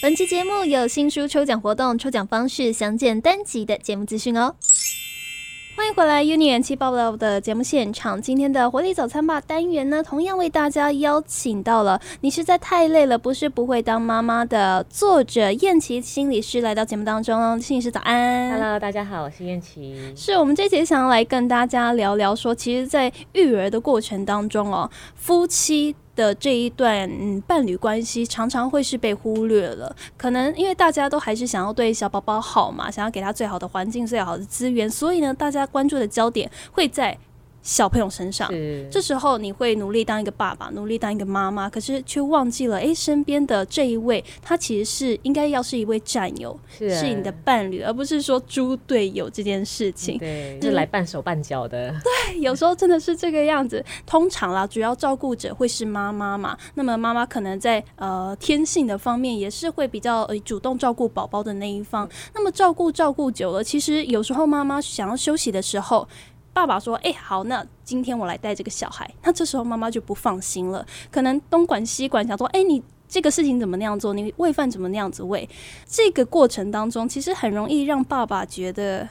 本期节目有新书抽奖活动，抽奖方式详见单集的节目资讯哦。欢迎回来 Uni 元气爆爆的节目现场。今天的活力早餐吧单元呢，同样为大家邀请到了《你实在太累了，不是不会当妈妈》的作者燕琪心理师来到节目当中。心理师早安，Hello，大家好，我是燕琪。是我们这节想要来跟大家聊聊说，其实，在育儿的过程当中哦，夫妻。的这一段嗯伴侣关系常常会是被忽略了，可能因为大家都还是想要对小宝宝好嘛，想要给他最好的环境、最好的资源，所以呢，大家关注的焦点会在。小朋友身上，这时候你会努力当一个爸爸，努力当一个妈妈，可是却忘记了，哎，身边的这一位，他其实是应该要是一位战友，是你的伴侣，而不是说猪队友这件事情，对，是来半手半脚的。对，有时候真的是这个样子。通常啦，主要照顾者会是妈妈嘛，那么妈妈可能在呃天性的方面也是会比较呃主动照顾宝宝的那一方。那么照顾照顾久了，其实有时候妈妈想要休息的时候。爸爸说：“哎，好，那今天我来带这个小孩。那这时候妈妈就不放心了，可能东管西管，想说：哎，你这个事情怎么那样做？你喂饭怎么那样子喂？这个过程当中，其实很容易让爸爸觉得，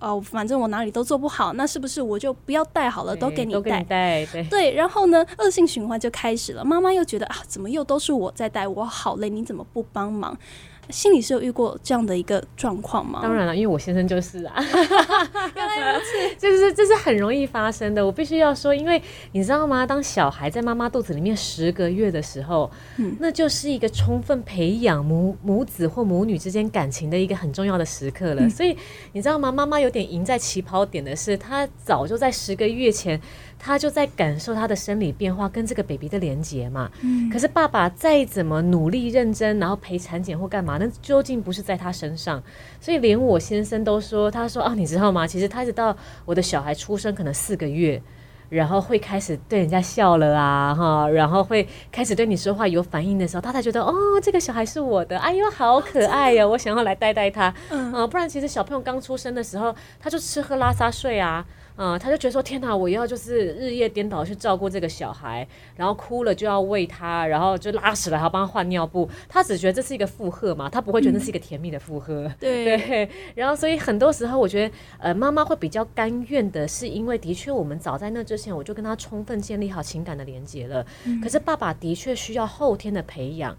哦，反正我哪里都做不好，那是不是我就不要带好了，都给你带？带对对。然后呢，恶性循环就开始了。妈妈又觉得啊，怎么又都是我在带？我好累，你怎么不帮忙？”心里是有遇过这样的一个状况吗？当然了，因为我先生就是啊，原来如此，就是这是很容易发生的。我必须要说，因为你知道吗？当小孩在妈妈肚子里面十个月的时候，嗯，那就是一个充分培养母母子或母女之间感情的一个很重要的时刻了。所以你知道吗？妈妈有点赢在起跑点的是，她早就在十个月前。他就在感受他的生理变化跟这个 baby 的连接嘛。嗯。可是爸爸再怎么努力认真，然后陪产检或干嘛，那究竟不是在他身上。所以连我先生都说，他说啊，你知道吗？其实他一直到我的小孩出生可能四个月，然后会开始对人家笑了啊，哈，然后会开始对你说话有反应的时候，他才觉得哦，这个小孩是我的，哎呦，好可爱呀，我想要来带带他。嗯。不然其实小朋友刚出生的时候，他就吃喝拉撒睡啊。嗯，他就觉得说天哪，我要就是日夜颠倒去照顾这个小孩，然后哭了就要喂他，然后就拉屎了还要帮他换尿布，他只觉得这是一个负荷嘛，他不会觉得是一个甜蜜的负荷。对，然后所以很多时候我觉得，呃，妈妈会比较甘愿的，是因为的确我们早在那之前我就跟他充分建立好情感的连接了，可是爸爸的确需要后天的培养。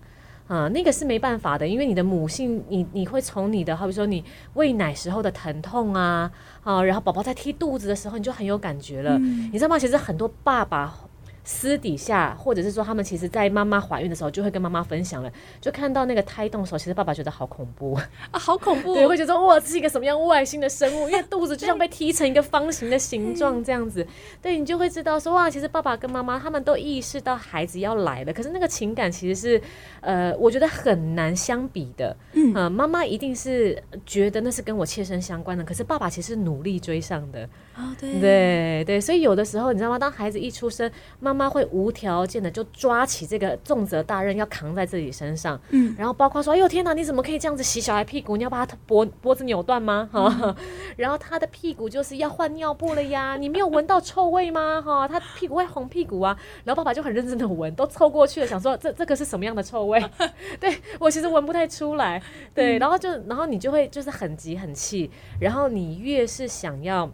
啊，那个是没办法的，因为你的母性，你你会从你的，好比说你喂奶时候的疼痛啊，啊，然后宝宝在踢肚子的时候，你就很有感觉了，你知道吗？其实很多爸爸。私底下，或者是说，他们其实，在妈妈怀孕的时候，就会跟妈妈分享了，就看到那个胎动的时候，其实爸爸觉得好恐怖。啊，好恐怖，对，会觉得哇，这是一个什么样外星的生物，因为肚子就像被踢成一个方形的形状这样子，对你就会知道说，哇，其实爸爸跟妈妈他们都意识到孩子要来了，可是那个情感其实是，呃，我觉得很难相比的，嗯，妈妈一定是觉得那是跟我切身相关的，可是爸爸其实努力追上的，哦，对，对对，所以有的时候你知道吗？当孩子一出生，妈妈妈会无条件的就抓起这个重责大任要扛在自己身上，嗯，然后包括说，哎呦天哪，你怎么可以这样子洗小孩屁股？你要把他脖脖子扭断吗？哈，然后他的屁股就是要换尿布了呀，你没有闻到臭味吗？哈，他屁股会红屁股啊，然后爸爸就很认真的闻，都凑过去了，想说这这个是什么样的臭味？对我其实闻不太出来，对，然后就然后你就会就是很急很气，然后你越是想要。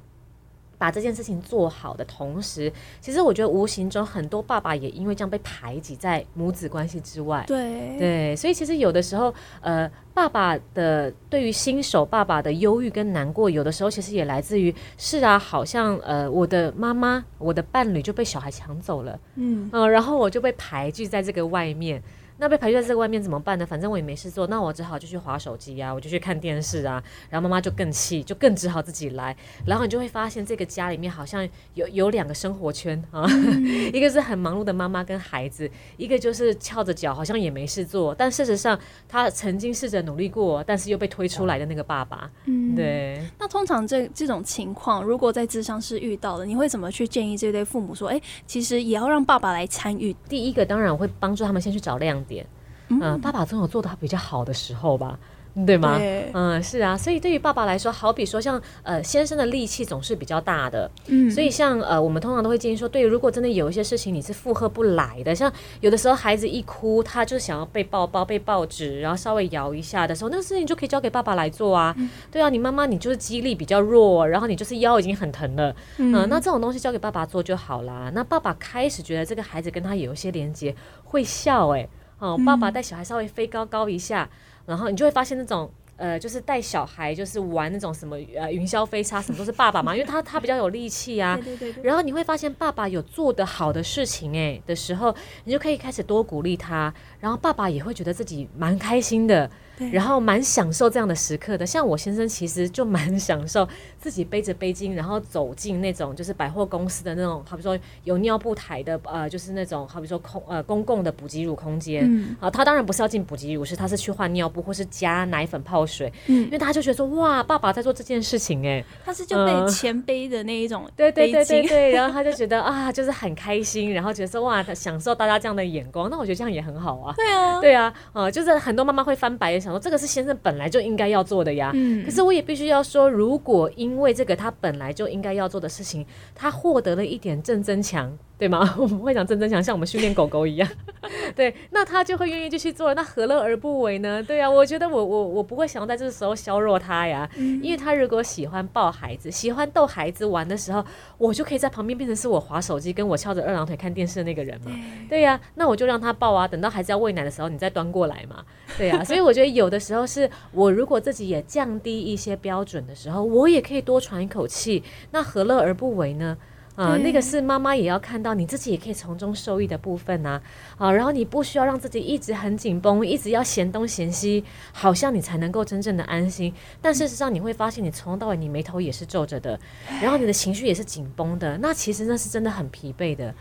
把这件事情做好的同时，其实我觉得无形中很多爸爸也因为这样被排挤在母子关系之外。对对，所以其实有的时候，呃，爸爸的对于新手爸爸的忧郁跟难过，有的时候其实也来自于是啊，好像呃，我的妈妈、我的伴侣就被小孩抢走了，嗯嗯，然后我就被排拒在这个外面。那被排在这个外面怎么办呢？反正我也没事做，那我只好就去划手机啊，我就去看电视啊。然后妈妈就更气，就更只好自己来。然后你就会发现，这个家里面好像有有两个生活圈啊，一个是很忙碌的妈妈跟孩子，一个就是翘着脚，好像也没事做。但事实上，他曾经试着努力过，但是又被推出来的那个爸爸。嗯，对。那通常这这种情况，如果在智商室遇到了，你会怎么去建议这对父母说？哎，其实也要让爸爸来参与。第一个当然我会帮助他们先去找亮。点，嗯，爸爸总有做的比较好的时候吧。对吗？嗯，是啊，所以对于爸爸来说，好比说像呃先生的力气总是比较大的，嗯，所以像呃我们通常都会建议说，对，如果真的有一些事情你是负荷不来的，像有的时候孩子一哭，他就想要被抱抱、被抱纸，然后稍微摇一下的时候，那个事情就可以交给爸爸来做啊。对啊，你妈妈你就是肌力比较弱，然后你就是腰已经很疼了，嗯，那这种东西交给爸爸做就好啦。那爸爸开始觉得这个孩子跟他有一些连接，会笑哎，哦，爸爸带小孩稍微飞高高一下。然后你就会发现那种呃，就是带小孩就是玩那种什么呃云霄飞车什么都是爸爸嘛，因为他他比较有力气啊。对对对。然后你会发现爸爸有做得好的事情哎的时候，你就可以开始多鼓励他，然后爸爸也会觉得自己蛮开心的。然后蛮享受这样的时刻的，像我先生其实就蛮享受自己背着背巾，然后走进那种就是百货公司的那种，好比说有尿布台的，呃，就是那种好比说空呃公共的补给乳空间。啊，他当然不是要进补给乳，室他是去换尿布或是加奶粉泡水。嗯，因为大家就觉得说哇，爸爸在做这件事情哎，他是就被钱背的那一种，对对对对对，然后他就觉得啊，就是很开心，然后觉得说哇，他享受大家这样的眼光，那我觉得这样也很好啊。对啊，对啊，呃，就是很多妈妈会翻白眼。想说这个是先生本来就应该要做的呀，可是我也必须要说，如果因为这个他本来就应该要做的事情，他获得了一点正增强。对吗？我们会讲真真想，像我们训练狗狗一样。对，那他就会愿意继续做，那何乐而不为呢？对啊，我觉得我我我不会想要在这个时候削弱他呀，因为他如果喜欢抱孩子，喜欢逗孩子玩的时候，我就可以在旁边变成是我划手机，跟我翘着二郎腿看电视的那个人嘛。对呀，那我就让他抱啊，等到孩子要喂奶的时候，你再端过来嘛。对呀，所以我觉得有的时候是我如果自己也降低一些标准的时候，我也可以多喘一口气，那何乐而不为呢？啊，那个是妈妈也要看到，你自己也可以从中受益的部分呐。啊，然后你不需要让自己一直很紧绷，一直要嫌东嫌西，好像你才能够真正的安心。但事实上，你会发现你从头到尾你眉头也是皱着的，然后你的情绪也是紧绷的。那其实那是真的很疲惫的。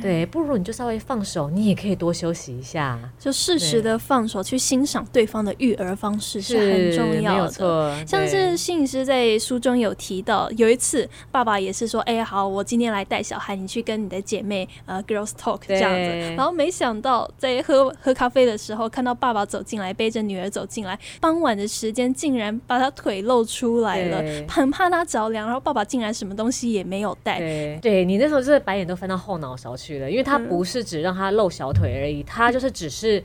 对，不如你就稍微放手，你也可以多休息一下，就适时的放手去欣赏对方的育儿方式是很重要的。像是心理师在书中有提到，有一次爸爸也是说：“哎，好，我今天来带小孩，你去跟你的姐妹呃 girls talk 这样子。”然后没想到在喝喝咖啡的时候，看到爸爸走进来，背着女儿走进来，傍晚的时间竟然把他腿露出来了，很怕他着凉。然后爸爸竟然什么东西也没有带。对你那时候就是白眼都翻到后脑勺。去了，因为他不是只让他露小腿而已，他就是只是。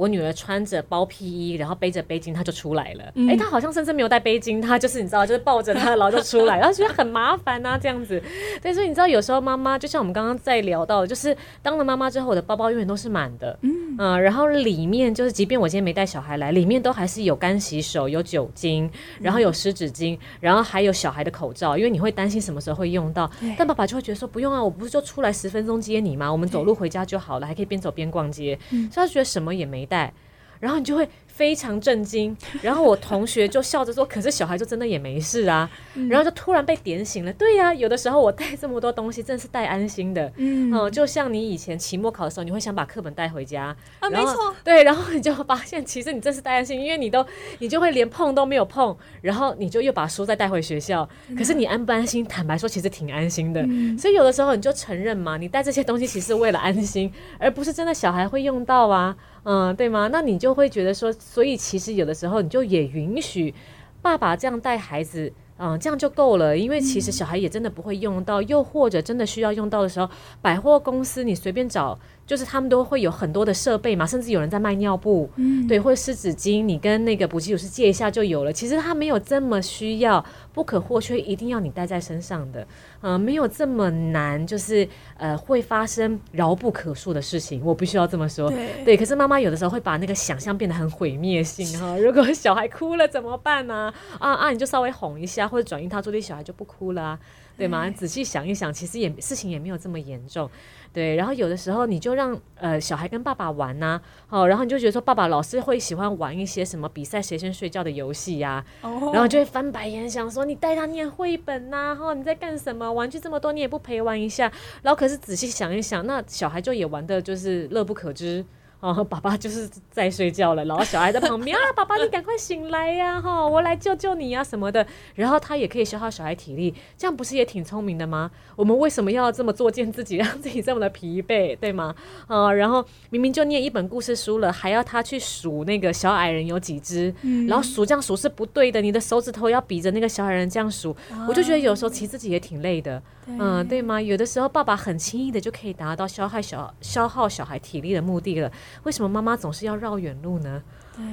我女儿穿着包皮衣，然后背着背巾，她就出来了。哎，她好像甚至没有带背巾，她就是你知道，就是抱着她，然后就出来，然后觉得很麻烦啊，这样子。但是你知道，有时候妈妈就像我们刚刚在聊到，就是当了妈妈之后，我的包包永远都是满的。嗯然后里面就是，即便我今天没带小孩来，里面都还是有干洗手、有酒精，然后有湿纸巾，然后还有小孩的口罩，因为你会担心什么时候会用到。但爸爸就会觉得说，不用啊，我不是就出来十分钟接你吗？我们走路回家就好了，还可以边走边逛街。所以他觉得什么也没带。然后你就会。非常震惊，然后我同学就笑着说：“可是小孩就真的也没事啊。”然后就突然被点醒了。对呀，有的时候我带这么多东西，真的是带安心的。嗯，就像你以前期末考的时候，你会想把课本带回家啊，没错。对，然后你就发现，其实你真是带安心，因为你都你就会连碰都没有碰，然后你就又把书再带回学校。可是你安不安心？坦白说，其实挺安心的。所以有的时候你就承认嘛，你带这些东西其实为了安心，而不是真的小孩会用到啊。嗯，对吗？那你就会觉得说，所以其实有的时候你就也允许爸爸这样带孩子，嗯，这样就够了。因为其实小孩也真的不会用到，又或者真的需要用到的时候，百货公司你随便找。就是他们都会有很多的设备嘛，甚至有人在卖尿布，嗯，对，或者湿纸巾，你跟那个补给乳师借一下就有了。其实他没有这么需要，不可或缺，一定要你带在身上的，嗯，没有这么难，就是呃会发生饶不可恕的事情。我必须要这么说，对。可是妈妈有的时候会把那个想象变得很毁灭性哈。如果小孩哭了怎么办呢？啊啊，你就稍微哄一下，或者转移他注意力，小孩就不哭了，对吗？仔细想一想，其实也事情也没有这么严重。对，然后有的时候你就让呃小孩跟爸爸玩呐，哦，然后你就觉得说爸爸老是会喜欢玩一些什么比赛谁先睡觉的游戏呀，然后就会翻白眼想说你带他念绘本呐，哈，你在干什么？玩具这么多你也不陪玩一下，然后可是仔细想一想，那小孩就也玩的就是乐不可支。哦，爸爸就是在睡觉了，然后小孩在旁边啊，爸爸你赶快醒来呀，哈，我来救救你呀什么的。然后他也可以消耗小孩体力，这样不是也挺聪明的吗？我们为什么要这么作践自己，让自己这么的疲惫，对吗？啊，然后明明就念一本故事书了，还要他去数那个小矮人有几只，然后数这样数是不对的，你的手指头要比着那个小矮人这样数，我就觉得有时候其实自己也挺累的，嗯，对吗？有的时候爸爸很轻易的就可以达到消耗小消耗小孩体力的目的了。为什么妈妈总是要绕远路呢？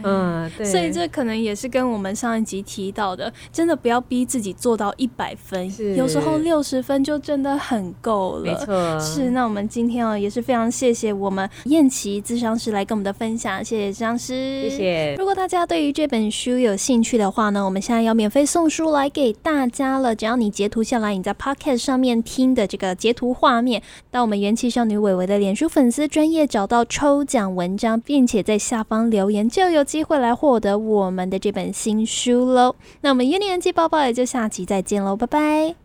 嗯，对，所以这可能也是跟我们上一集提到的，真的不要逼自己做到一百分，有时候六十分就真的很够了。没错，是。那我们今天哦，也是非常谢谢我们燕琪智商师来跟我们的分享，谢谢智商师，谢谢。如果大家对于这本书有兴趣的话呢，我们现在要免费送书来给大家了，只要你截图下来，你在 Podcast 上面听的这个截图画面，到我们元气少女伟伟的脸书粉丝专业找到抽奖文章，并且在下方留言就有。有机会来获得我们的这本新书喽！那我们一年级包包也就下期再见喽，拜拜。